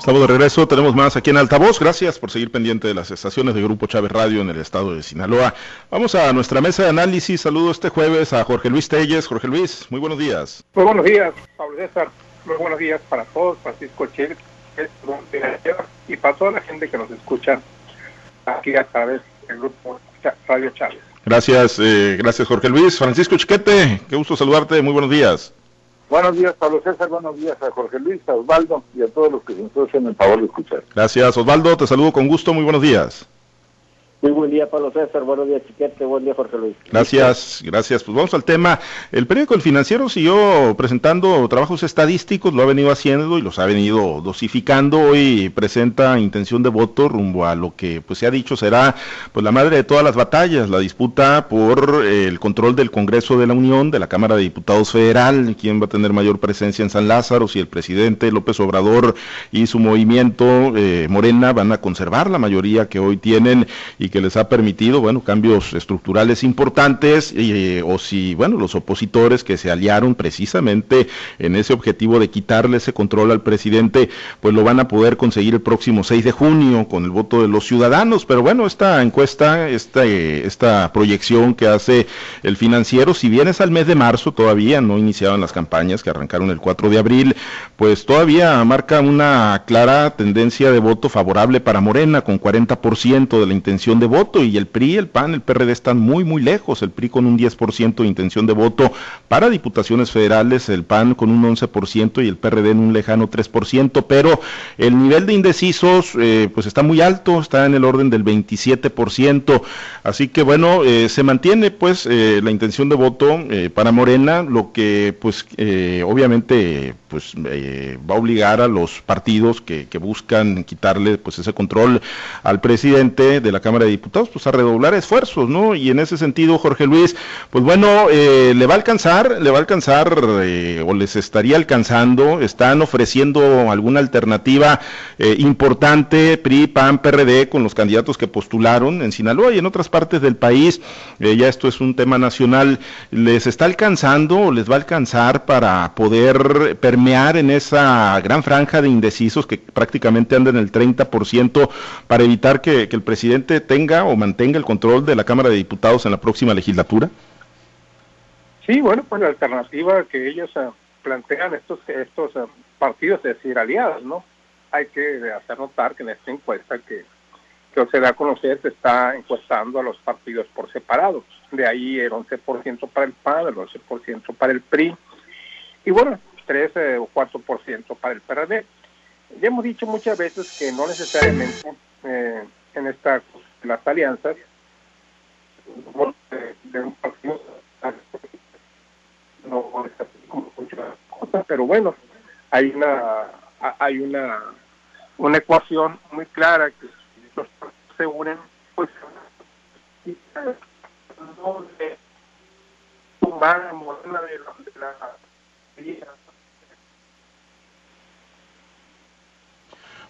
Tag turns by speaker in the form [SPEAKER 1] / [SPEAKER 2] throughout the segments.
[SPEAKER 1] Estamos de regreso, tenemos más aquí en Altavoz. Gracias por seguir pendiente de las estaciones de Grupo Chávez Radio en el estado de Sinaloa. Vamos a nuestra mesa de análisis. Saludo este jueves a Jorge Luis Telles. Jorge Luis, muy buenos días.
[SPEAKER 2] Muy buenos días, Pablo César. Muy buenos días para todos, Francisco Che, y para toda la gente que nos escucha aquí a través del Grupo Radio Chávez.
[SPEAKER 1] Gracias, eh, gracias Jorge Luis. Francisco Chiquete, qué gusto saludarte. Muy buenos días.
[SPEAKER 3] Buenos días, Pablo César. Buenos días a Jorge Luis, a Osvaldo y a todos los que nos hacen el favor de escuchar.
[SPEAKER 1] Gracias, Osvaldo. Te saludo con gusto. Muy buenos días.
[SPEAKER 4] Muy buen día, Pablo César. Buenos días, Chiquete. Buen día, Jorge Luis.
[SPEAKER 1] Gracias, gracias. Pues vamos al tema. El periódico El Financiero siguió presentando trabajos estadísticos, lo ha venido haciendo y los ha venido dosificando. Hoy presenta intención de voto rumbo a lo que pues se ha dicho será pues la madre de todas las batallas, la disputa por el control del Congreso de la Unión, de la Cámara de Diputados Federal, quién va a tener mayor presencia en San Lázaro, si el presidente López Obrador y su movimiento eh, Morena van a conservar la mayoría que hoy tienen y que les ha permitido, bueno, cambios estructurales importantes, eh, o si, bueno, los opositores que se aliaron precisamente en ese objetivo de quitarle ese control al presidente, pues lo van a poder conseguir el próximo 6 de junio con el voto de los ciudadanos. Pero bueno, esta encuesta, esta, esta proyección que hace el financiero, si bien es al mes de marzo, todavía no iniciaban las campañas que arrancaron el 4 de abril, pues todavía marca una clara tendencia de voto favorable para Morena, con 40% de la intención de voto y el PRI, el PAN, el PRD están muy, muy lejos. El PRI con un 10% de intención de voto para diputaciones federales, el PAN con un 11% y el PRD en un lejano 3%, pero el nivel de indecisos eh, pues está muy alto, está en el orden del 27%. Así que bueno, eh, se mantiene pues eh, la intención de voto para Morena, lo que pues obviamente pues va a obligar a los partidos que, que buscan quitarle pues ese control al presidente de la Cámara de Diputados, pues a redoblar esfuerzos, ¿no? Y en ese sentido, Jorge Luis, pues bueno, eh, le va a alcanzar, le va a alcanzar eh, o les estaría alcanzando, están ofreciendo alguna alternativa eh, importante, PRI, PAN, PRD, con los candidatos que postularon en Sinaloa y en otras partes del país, ya esto es un tema nacional, les está alcanzando o les va a alcanzar para poder permear en esa gran franja de indecisos que prácticamente andan en el 30% para evitar que el presidente tenga o mantenga el control de la Cámara de Diputados en la próxima legislatura?
[SPEAKER 2] Sí, bueno, pues la alternativa que ellos uh, plantean estos estos uh, partidos, es decir, aliados, ¿no? Hay que hacer notar que en esta encuesta que, que se da a conocer se está encuestando a los partidos por separado. De ahí el 11% para el PAN, el 11% para el PRI y bueno, 13 o 4% para el PRD. Ya hemos dicho muchas veces que no necesariamente eh, en esta las alianzas de, un partido no es así pero bueno, hay una hay una una ecuación muy clara que los se unen, pues no de la de la, de la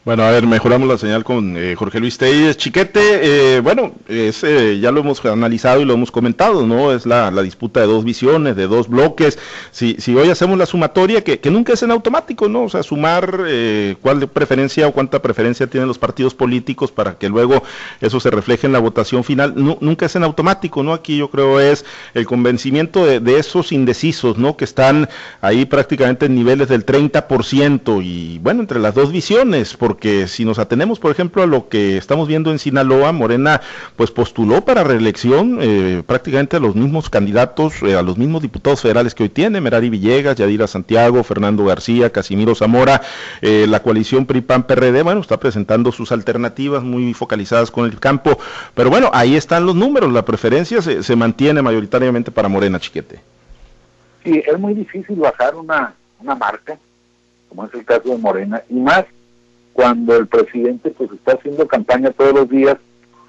[SPEAKER 1] Bueno, a ver, mejoramos la señal con eh, Jorge Luis Telles. Chiquete, eh, bueno, es, eh, ya lo hemos analizado y lo hemos comentado, ¿no? Es la, la disputa de dos visiones, de dos bloques. Si, si hoy hacemos la sumatoria, que, que nunca es en automático, ¿no? O sea, sumar cuál de preferencia o cuánta preferencia tienen los partidos políticos para que luego eso se refleje en la votación final, nunca es en automático, ¿no? Aquí yo creo es el convencimiento de, de esos indecisos, ¿no? Que están ahí prácticamente en niveles del 30% y, bueno, entre las dos visiones, por porque si nos atenemos, por ejemplo, a lo que estamos viendo en Sinaloa, Morena pues postuló para reelección eh, prácticamente a los mismos candidatos, eh, a los mismos diputados federales que hoy tiene, Merari Villegas, Yadira Santiago, Fernando García, Casimiro Zamora, eh, la coalición PRI-PAN-PRD, bueno, está presentando sus alternativas muy focalizadas con el campo, pero bueno, ahí están los números, la preferencia se, se mantiene mayoritariamente para Morena, Chiquete.
[SPEAKER 3] Sí, es muy difícil bajar una, una marca, como es el caso de Morena, y más cuando el presidente pues está haciendo campaña todos los días,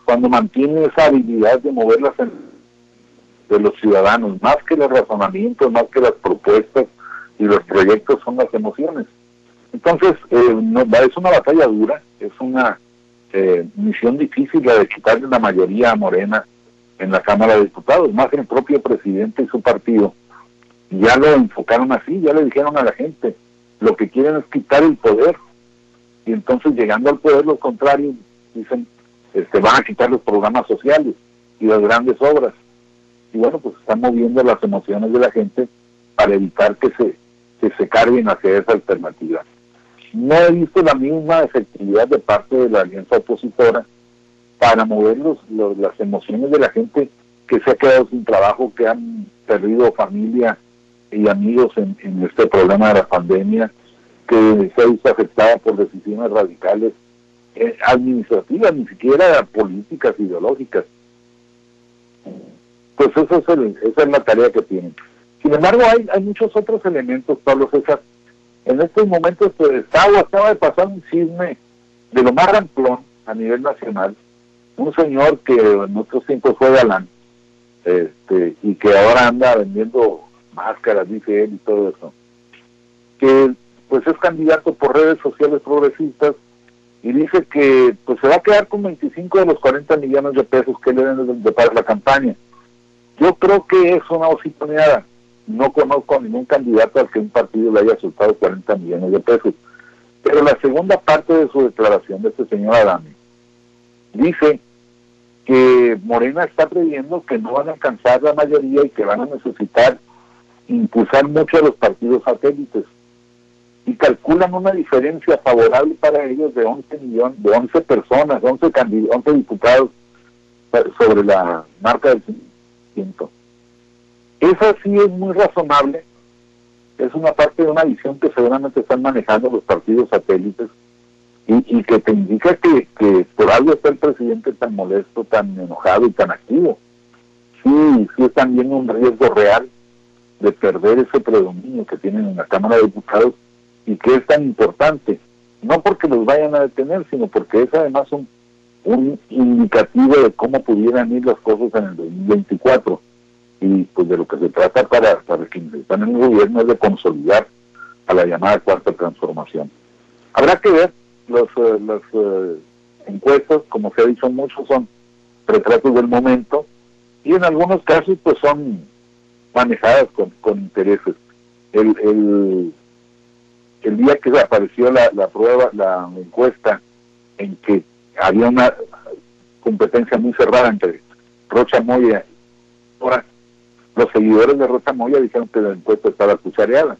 [SPEAKER 3] cuando mantiene esa habilidad de mover las de los ciudadanos, más que los razonamientos, más que las propuestas y los proyectos son las emociones. Entonces, eh, no, es una batalla dura, es una eh, misión difícil la de quitarle la mayoría a Morena en la Cámara de Diputados, más que el propio presidente y su partido. Ya lo enfocaron así, ya le dijeron a la gente, lo que quieren es quitar el poder y entonces llegando al poder los contrarios dicen, este, van a quitar los programas sociales y las grandes obras. Y bueno, pues están moviendo las emociones de la gente para evitar que se, se carguen hacia esa alternativa. No he visto la misma efectividad de parte de la alianza opositora para mover los, las emociones de la gente que se ha quedado sin trabajo, que han perdido familia y amigos en, este problema de la pandemia, que se ha afectada por decisiones radicales eh, administrativas, ni siquiera políticas, ideológicas. Pues eso es esa es la tarea que tienen. Sin embargo, hay, hay muchos otros elementos, Pablo César. En estos momentos pues, estaba, acaba de pasar un chisme de lo más ramplón a nivel nacional. Un señor que en otros tiempos fue galán este, y que ahora anda vendiendo máscaras, dice él y todo eso. Que pues es candidato por redes sociales progresistas y dice que pues se va a quedar con 25 de los 40 millones de pesos que le den de, para la campaña. Yo creo que es una oportunidad no conozco a ningún candidato al que un partido le haya soltado 40 millones de pesos. Pero la segunda parte de su declaración de este señor Adame dice que Morena está previendo que no van a alcanzar la mayoría y que van a necesitar impulsar mucho a los partidos satélites y calculan una diferencia favorable para ellos de 11 millones, de 11 personas, 11, 11 diputados sobre la marca del 5%. Esa sí es muy razonable, es una parte de una visión que seguramente están manejando los partidos satélites y, que te indica que, que, por algo está el presidente tan molesto, tan enojado y tan activo. Sí, sí es también un riesgo real de perder ese predominio que tienen en la Cámara de Diputados y que es tan importante, no porque los vayan a detener, sino porque es además un, un indicativo de cómo pudieran ir las cosas en el 2024 y pues de lo que se trata para, para quienes están en el gobierno es de consolidar a la llamada cuarta transformación. Habrá que ver los, eh, las eh, encuestas, como se ha dicho mucho, son retratos del momento y en algunos casos pues son manejadas con, con intereses. El, el, el día que apareció la, la prueba, la encuesta en que había una competencia muy cerrada entre Rocha Moya ahora los seguidores de Rocha Moya dijeron que la encuesta estaba cuchareada.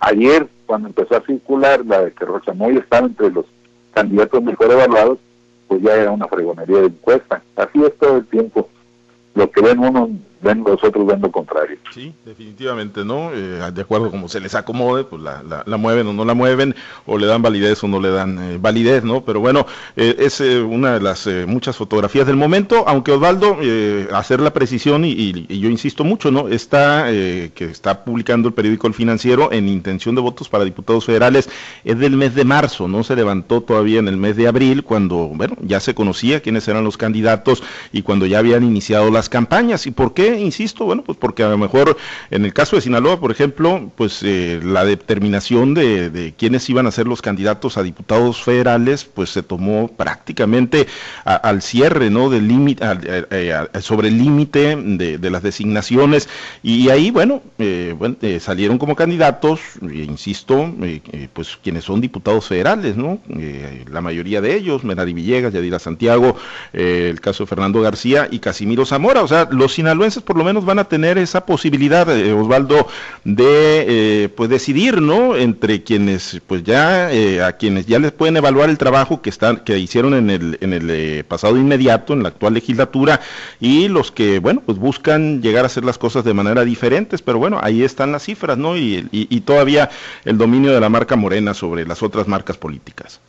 [SPEAKER 3] Ayer, cuando empezó a circular la de que Rocha Moya estaba entre los candidatos mejor evaluados, pues ya era una fregonería de encuesta. Así es todo el tiempo. Lo que ven uno ven los otros ven lo contrario.
[SPEAKER 1] Sí, definitivamente, ¿no? Eh, de acuerdo como se les acomode, pues la, la, mueven o no la mueven, o le dan validez o no le dan eh, validez, ¿no? Pero bueno, eh, es una de las muchas fotografías del momento, aunque Osvaldo, hacer la precisión, y, yo insisto mucho, ¿no? Está, que está publicando el periódico El Financiero en intención de votos para diputados federales, es del mes de marzo, no se levantó todavía en el mes de abril, cuando, bueno, ya se conocía quiénes eran los candidatos y cuando ya habían iniciado las campañas. ¿Y por qué? Insisto? Bueno, pues porque a lo mejor en el caso de Sinaloa, por ejemplo, pues eh, la determinación de, de quiénes iban a ser los candidatos a diputados federales, pues se tomó prácticamente al cierre, ¿no? Del límite, sobre el límite de, las designaciones y ahí, bueno, eh, eh, salieron como candidatos, insisto, pues quienes son diputados federales, ¿no? la mayoría de ellos, Menari Villegas, Yadira Santiago, el caso de Fernando García y Casimiro Zamora, o sea, los sinaloenses por lo menos van a tener esa posibilidad, eh, Osvaldo, de eh, pues decidir, ¿no? Entre quienes, pues ya, eh, a quienes ya les pueden evaluar el trabajo que están, que hicieron en el, en el pasado inmediato, en la actual legislatura, y los que, bueno, pues buscan llegar a hacer las cosas de manera diferentes, pero bueno, ahí están las cifras, ¿no? Y, y todavía el dominio de la marca Morena sobre las otras marcas políticas.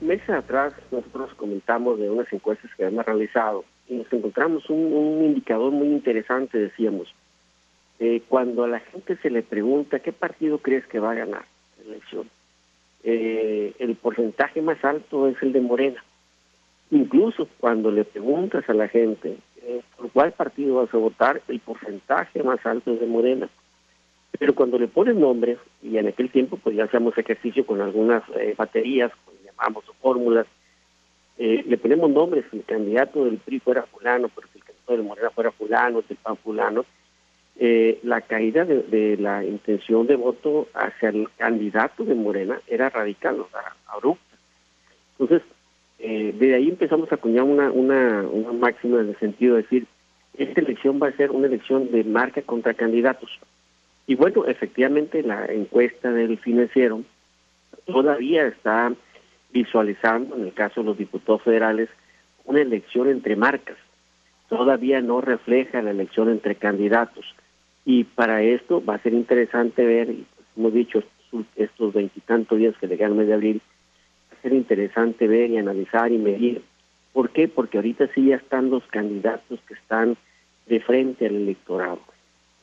[SPEAKER 4] Meses atrás nosotros comentamos de unas encuestas que hemos realizado nos encontramos un, indicador muy interesante, decíamos. Eh, cuando a la gente se le pregunta qué partido crees que va a ganar la elección, eh, el porcentaje más alto es el de Morena. Incluso cuando le preguntas a la gente eh, por cuál partido vas a votar, el porcentaje más alto es de Morena. Pero cuando le pones nombres, y en aquel tiempo pues ya hacíamos ejercicio con algunas baterías, como llamamos, fórmulas, eh, le ponemos nombres, el candidato del PRI fuera fulano, si el candidato de Morena fuera fulano, si el PAN fulano, eh, la caída de, la intención de voto hacia el candidato de Morena era radical, o sea, abrupta. Entonces, eh, de ahí empezamos a acuñar una, una, una máxima en el sentido de decir, esta elección va a ser una elección de marca contra candidatos. Y bueno, efectivamente la encuesta del financiero todavía está visualizando, en el caso de los diputados federales, una elección entre marcas. Todavía no refleja la elección entre candidatos. Y para esto va a ser interesante ver, y hemos dicho estos veintitantos días que le quedan mes de abril, va a ser interesante ver y analizar y medir. ¿Por qué? Porque ahorita sí ya están los candidatos que están de frente al electorado.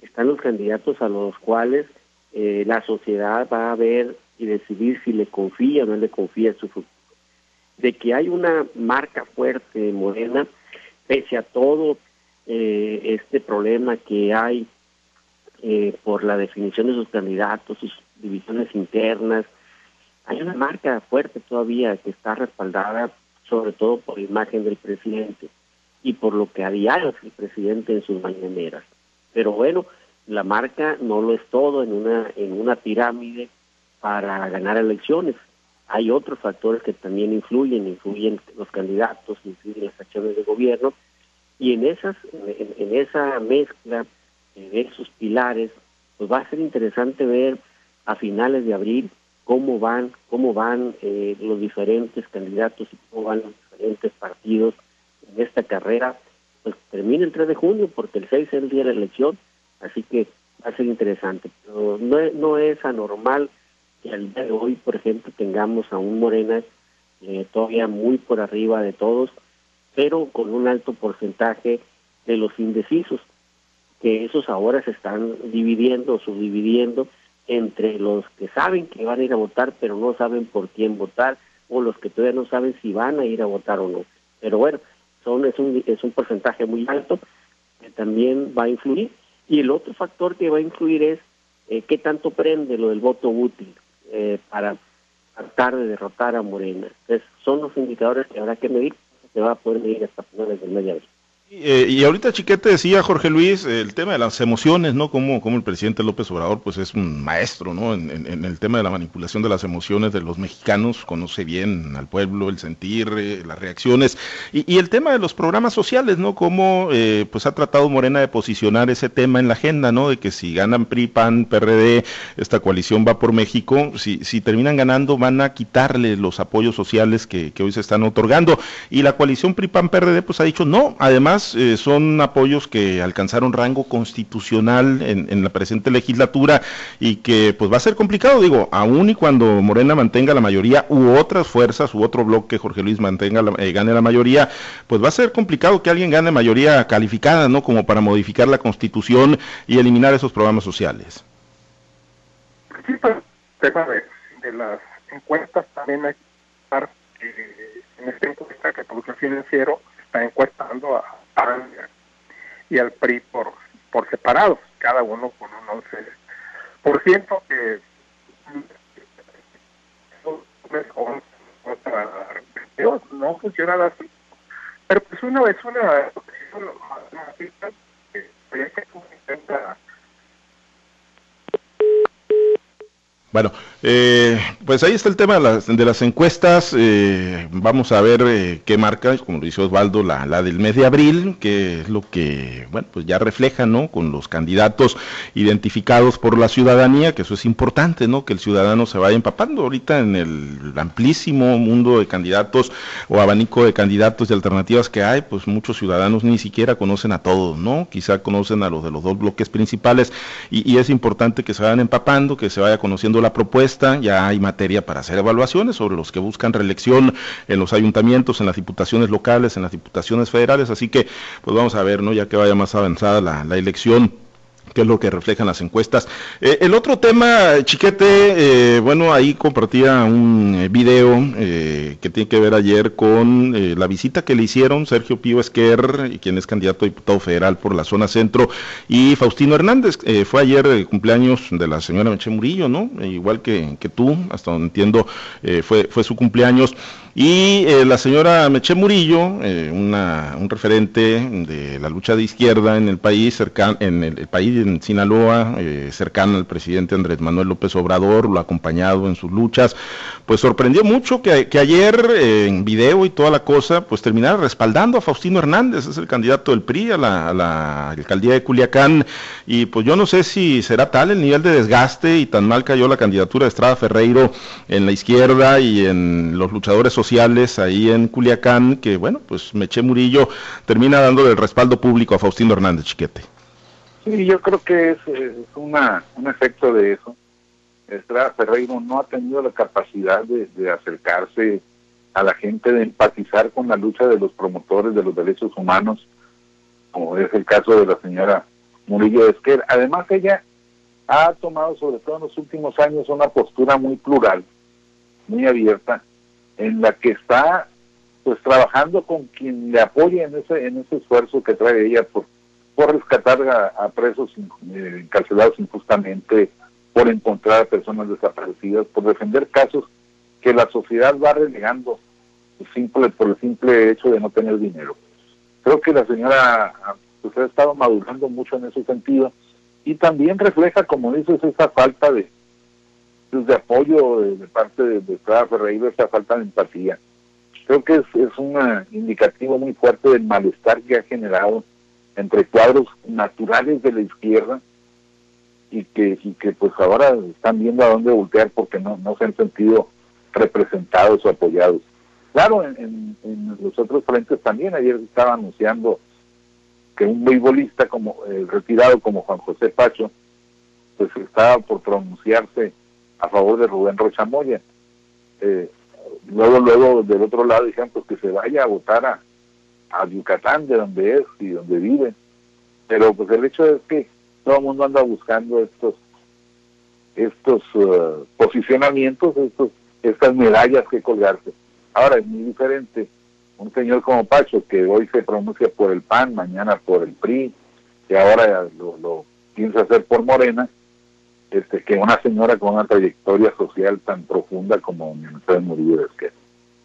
[SPEAKER 4] Están los candidatos a los cuales eh, la sociedad va a ver y decidir si le confía o no le confía su futuro. De que hay una marca fuerte Morena, pese a todo eh, este problema que hay eh, por la definición de sus candidatos, sus divisiones internas, hay una marca fuerte todavía que está respaldada sobre todo por la imagen del presidente y por lo que había el presidente en sus mañaneras. Pero bueno, la marca no lo es todo en una en una pirámide para ganar elecciones. Hay otros factores que también influyen, influyen los candidatos, influyen las acciones de gobierno y en esas en, esa mezcla de esos pilares, pues va a ser interesante ver a finales de abril cómo van cómo van eh, los diferentes candidatos y cómo van los diferentes partidos en esta carrera. Pues termina el 3 de junio porque el 6 es el día de la elección, así que va a ser interesante. Pero no, no es anormal que al día de hoy, por ejemplo, tengamos a un Morena eh, todavía muy por arriba de todos, pero con un alto porcentaje de los indecisos, que esos ahora se están dividiendo o subdividiendo entre los que saben que van a ir a votar, pero no saben por quién votar, o los que todavía no saben si van a ir a votar o no. Pero bueno, son es un, es un porcentaje muy alto que también va a influir. Y el otro factor que va a influir es eh, qué tanto prende lo del voto útil eh, para tratar de derrotar a Morena. Entonces, son los indicadores que habrá que medir, se va a poder medir hasta finales del de
[SPEAKER 1] eh, y ahorita Chiquete decía, Jorge Luis, el tema de las emociones, ¿no? Como, como el presidente López Obrador, pues es un maestro, ¿no? En, el tema de la manipulación de las emociones de los mexicanos, conoce bien al pueblo, el sentir, eh, las reacciones, y, el tema de los programas sociales, ¿no? Como, eh, pues ha tratado Morena de posicionar ese tema en la agenda, ¿no? De que si ganan PRI, PAN, PRD, esta coalición va por México, si, si terminan ganando van a quitarle los apoyos sociales que, que hoy se están otorgando. Y la coalición PRI, PAN, PRD, pues ha dicho no, además, eh, son apoyos que alcanzaron rango constitucional en, la presente legislatura y que pues va a ser complicado, digo, aún y cuando Morena mantenga la mayoría u otras fuerzas u otro bloque, Jorge Luis mantenga eh, gane la mayoría, pues va a ser complicado que alguien gane mayoría calificada, ¿no? Como para modificar la constitución y eliminar esos programas sociales.
[SPEAKER 2] Sí, pues, tema de, las encuestas también hay que en esta encuesta que el financiero está encuestando a y al PRI por, por separado, cada uno con un 11%, que no funciona así. Pero pues una vez una que intenta
[SPEAKER 1] Bueno, eh, pues ahí está el tema de las, de las encuestas. Eh, vamos a ver eh, qué marca, como lo dice Osvaldo, la, la, del mes de abril, que es lo que, bueno, pues ya refleja, ¿no? Con los candidatos identificados por la ciudadanía, que eso es importante, ¿no? Que el ciudadano se vaya empapando ahorita en el amplísimo mundo de candidatos o abanico de candidatos y alternativas que hay, pues muchos ciudadanos ni siquiera conocen a todos, ¿no? Quizá conocen a los de los dos bloques principales y, y es importante que se vayan empapando, que se vaya conociendo la propuesta, ya hay materia para hacer evaluaciones sobre los que buscan reelección en los ayuntamientos, en las diputaciones locales, en las diputaciones federales, así que pues vamos a ver, ¿no? Ya que vaya más avanzada la, la elección que es lo que reflejan las encuestas. Eh, el otro tema, Chiquete, eh, bueno, ahí compartía un eh, video que tiene que ver ayer con la visita que le hicieron Sergio Pío Esquer, quien es candidato a diputado federal por la zona centro, y Faustino Hernández. fue ayer cumpleaños de la señora Meche Murillo, ¿no? igual que, que tú, hasta donde entiendo, fue, fue su cumpleaños. Y eh, la señora Meche Murillo, eh, una, un referente de la lucha de izquierda en el país, cercano, en el, país, en Sinaloa, eh, cercana al presidente Andrés Manuel López Obrador, lo ha acompañado en sus luchas, pues sorprendió mucho que, que ayer en video y toda la cosa, pues terminara respaldando a Faustino Hernández, es el candidato del PRI a la, a la alcaldía de Culiacán, y pues yo no sé si será tal el nivel de desgaste y tan mal cayó la candidatura de Estrada Ferreiro en la izquierda y en los luchadores sociales ahí en Culiacán, que bueno, pues Meche Murillo termina dando el respaldo público a Faustino Hernández Chiquete.
[SPEAKER 3] Sí, yo creo que es, una, un efecto de eso. Estrada Ferreiro no ha tenido la capacidad de, acercarse a la gente, de empatizar con la lucha de los promotores de los derechos humanos, como es el caso de la señora Murillo Esquer. Además, ella ha tomado, sobre todo en los últimos años, una postura muy plural, muy abierta, en la que está pues trabajando con quien le apoye en ese en ese esfuerzo que trae ella por, por rescatar a, presos eh, encarcelados injustamente, por encontrar a personas desaparecidas, por defender casos que la sociedad va relegando simple por el simple hecho de no tener dinero. Creo que la señora pues, ha estado madurando mucho en ese sentido y también refleja, como dices, esa falta de, de apoyo de, parte de, de Ferreira, esa falta de empatía. Creo que es, es un indicativo muy fuerte del malestar que ha generado entre cuadros naturales de la izquierda y que, y que pues ahora están viendo a dónde voltear porque no, no se han sentido representados o apoyados. Claro, en, en, los otros frentes también, ayer estaba anunciando que un beisbolista como el retirado como Juan José Pacho, pues estaba por pronunciarse a favor de Rubén Rocha Moya. Eh, luego, luego del otro lado dijeron pues que se vaya a votar a, a Yucatán, de donde es y donde vive. Pero pues el hecho es que todo el mundo anda buscando estos estos uh, posicionamientos, estos, estas medallas que colgarse. Ahora es muy diferente un señor como Pacho, que hoy se pronuncia por el PAN, mañana por el PRI, que ahora lo, lo piensa hacer por Morena, este, que una señora con una trayectoria social tan profunda como Mercedes Murillo de Esquer.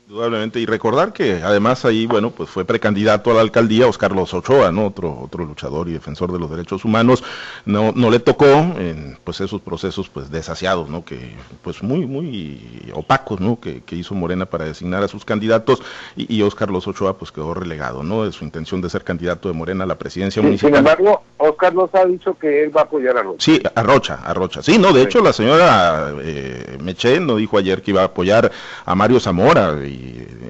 [SPEAKER 1] Indudablemente, y recordar que además ahí, bueno, pues fue precandidato a la alcaldía Oscar Los Ochoa, ¿no? Otro, otro luchador y defensor de los derechos humanos, no, no le tocó en pues esos procesos pues desasiados, ¿no? Que pues muy, muy opacos, ¿no? Que, hizo Morena para designar a sus candidatos y, y Oscar Los Ochoa pues quedó relegado, ¿no? De su intención de ser candidato de Morena a la presidencia municipal.
[SPEAKER 3] Sin embargo, Oscar Los ha dicho que él va a apoyar a Rocha.
[SPEAKER 1] Sí, a Rocha, a Rocha. Sí, no, de hecho la señora eh, Meche no dijo ayer que iba a apoyar a Mario Zamora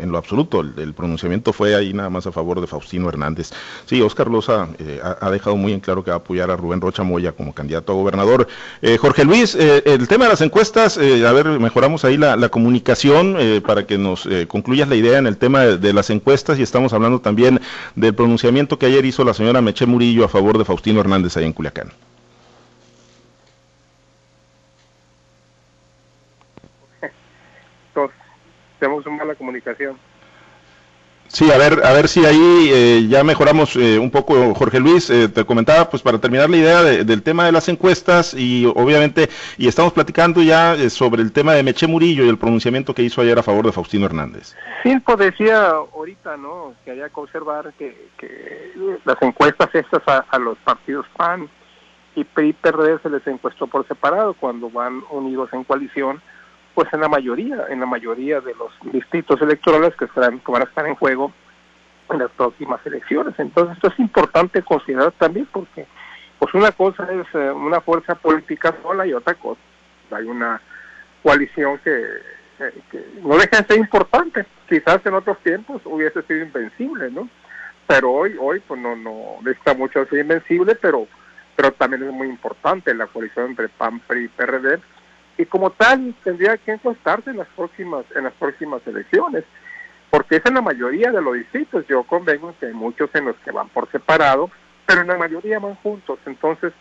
[SPEAKER 1] en lo absoluto. El, pronunciamiento fue ahí nada más a favor de Faustino Hernández. Sí, Oscar Loza eh, ha, dejado muy en claro que va a apoyar a Rubén Rocha Moya como candidato a gobernador. Eh, Jorge Luis, eh, el tema de las encuestas, a ver, mejoramos ahí la, comunicación para que nos concluyas la idea en el tema de, las encuestas y estamos hablando también del pronunciamiento que ayer hizo la señora Meche Murillo a favor de Faustino Hernández ahí en Culiacán.
[SPEAKER 2] Tenemos una mala comunicación.
[SPEAKER 1] Sí, a ver, a ver si ahí eh, ya mejoramos eh, un poco, Jorge Luis. Eh, te comentaba, pues para terminar la idea del tema de las encuestas y obviamente, y estamos platicando ya sobre el tema de Meche Murillo y el pronunciamiento que hizo ayer a favor de Faustino Hernández.
[SPEAKER 2] Sí, pues decía ahorita, ¿no? Que había que observar que, las encuestas estas a, los partidos PAN y PRI PRD se les encuestó por separado cuando van unidos en coalición pues en la mayoría, en la mayoría de los distritos electorales que, estarán, van a estar en juego en las próximas elecciones. Entonces esto es importante considerar también porque pues una cosa es eh, una fuerza política sola y otra cosa hay una coalición que, no deja de ser importante. Quizás en otros tiempos hubiese sido invencible, ¿no? Pero hoy, hoy pues no, no está mucho ser invencible, pero pero también es muy importante la coalición entre PAN, PRI y PRD y como tal tendría que encuestarse en las próximas en las próximas elecciones porque es en la mayoría de los distritos. Yo convengo que hay muchos en los que van por separado pero en la mayoría van juntos. Entonces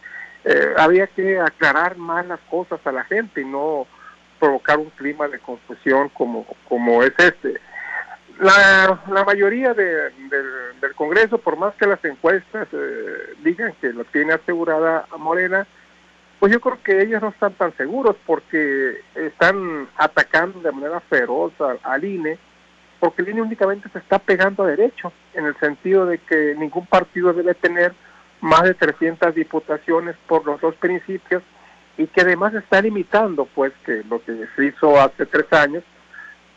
[SPEAKER 2] eh, había que aclarar más las cosas a la gente y no provocar un clima de confusión como como es este. La, la mayoría de, del Congreso por más que las encuestas eh, digan que lo tiene asegurada a Morena pues yo creo que ellos no están tan seguros porque están atacando de manera feroz al, INE porque el INE únicamente se está pegando a derecho, en el sentido de que ningún partido debe tener más de 300 diputaciones por los dos principios y que además está limitando pues que lo que se hizo hace tres años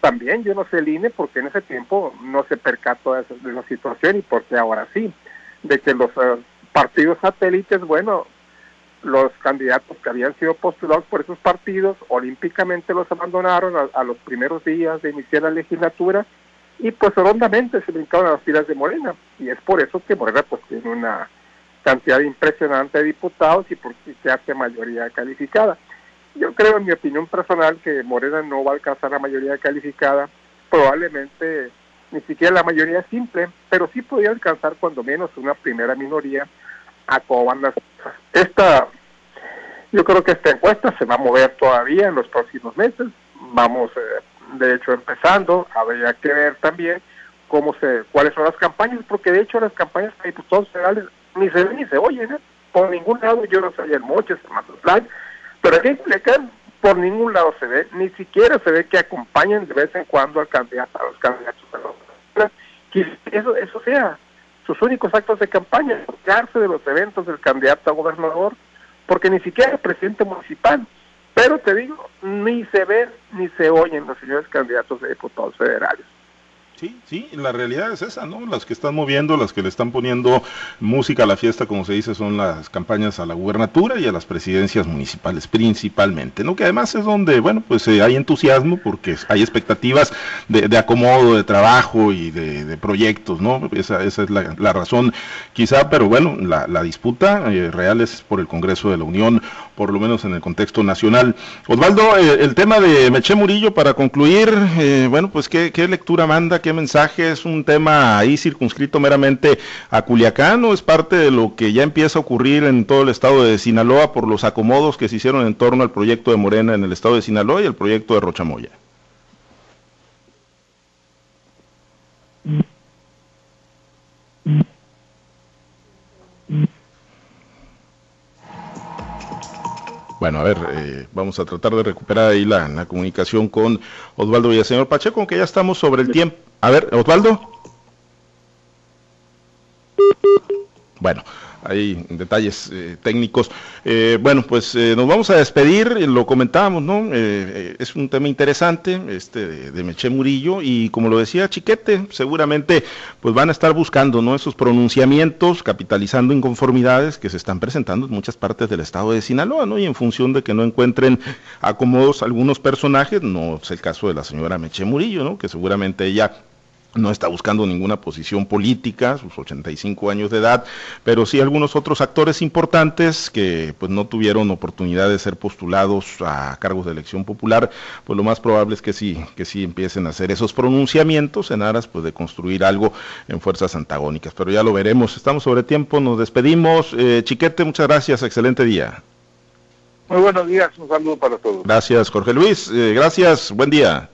[SPEAKER 2] también yo no sé el INE porque en ese tiempo no se percató de, la situación y porque ahora sí de que los eh, partidos satélites bueno los candidatos que habían sido postulados por esos partidos olímpicamente los abandonaron a, los primeros días de iniciar la legislatura y pues rondamente se brincaron a las filas de Morena y es por eso que Morena pues tiene una cantidad impresionante de diputados y por si se hace mayoría calificada. Yo creo, en mi opinión personal, que Morena no va a alcanzar la mayoría calificada, probablemente ni siquiera la mayoría simple, pero sí podría alcanzar cuando menos una primera minoría a cómo van las. Esta, yo creo que esta encuesta se va a mover todavía en los próximos meses. Vamos, eh, de hecho, empezando. Habría que ver también cómo se, cuáles son las campañas, porque de hecho las campañas para diputados federales ni se ve ni se oye, ¿eh? por ningún lado yo no soy el Moches, el Mazatlán, pero aquí en Culiacán por ningún lado se ve, ni siquiera se ve que acompañen de vez en cuando al candidato, a los candidatos a eso, eso sea sus únicos actos de campaña, darse de los eventos del candidato a gobernador, porque ni siquiera el presidente municipal, pero te digo, ni se ven ni se oyen los señores candidatos de diputados federales.
[SPEAKER 1] Sí, sí, la realidad es esa, ¿no? Las que están moviendo, las que le están poniendo música a la fiesta, como se dice, son las campañas a la gubernatura y a las presidencias municipales principalmente, ¿no? Que además es donde, bueno, pues eh, hay entusiasmo porque hay expectativas de, acomodo, de trabajo y de, proyectos, ¿no? Esa, esa es la, razón quizá, pero bueno, la, disputa eh, real es por el Congreso de la Unión, por lo menos en el contexto nacional. Osvaldo, eh, el tema de Meche Murillo, para concluir, bueno, pues ¿qué, qué lectura manda? Qué mensaje es un tema ahí circunscrito meramente a Culiacán o es parte de lo que ya empieza a ocurrir en todo el estado de Sinaloa por los acomodos que se hicieron en torno al proyecto de Morena en el estado de Sinaloa y el proyecto de Rochamoya. Bueno, a ver, eh, vamos a tratar de recuperar ahí la, la comunicación con Osvaldo Villaseñor Pacheco, aunque ya estamos sobre el tiempo. A ver, Osvaldo. Bueno, hay detalles eh, técnicos. Eh, bueno, pues eh, nos vamos a despedir, lo comentábamos, ¿no? es un tema interesante, este de, Meche Murillo, y como lo decía Chiquete, seguramente pues van a estar buscando, ¿no? Esos pronunciamientos, capitalizando inconformidades que se están presentando en muchas partes del estado de Sinaloa, ¿no? Y en función de que no encuentren acomodos algunos personajes, no es el caso de la señora Meche Murillo, ¿no? Que seguramente ella no está buscando ninguna posición política, sus 85 años de edad, pero sí algunos otros actores importantes que pues no tuvieron oportunidad de ser postulados a cargos de elección popular, pues lo más probable es que sí, que sí empiecen a hacer esos pronunciamientos en aras pues de construir algo en fuerzas antagónicas, pero ya lo veremos, estamos sobre tiempo, nos despedimos, eh, Chiquete, muchas gracias, excelente día.
[SPEAKER 3] Muy buenos días, un saludo para todos.
[SPEAKER 1] Gracias, Jorge Luis, eh, gracias, buen día.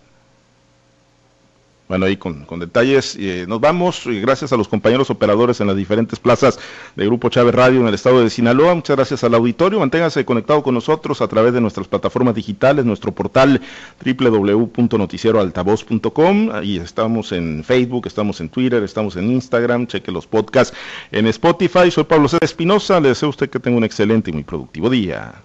[SPEAKER 1] Bueno, ahí con, detalles. Eh, nos vamos. gracias a los compañeros operadores en las diferentes plazas de Grupo Chávez Radio en el estado de Sinaloa. Muchas gracias al auditorio. Manténgase conectado con nosotros a través de nuestras plataformas digitales, nuestro portal www.noticieroaltavoz.com. Ahí estamos en Facebook, estamos en Twitter, estamos en Instagram. Cheque los podcasts en Spotify. Soy Pablo C. Espinosa. Le deseo a usted que tenga un excelente y muy productivo día.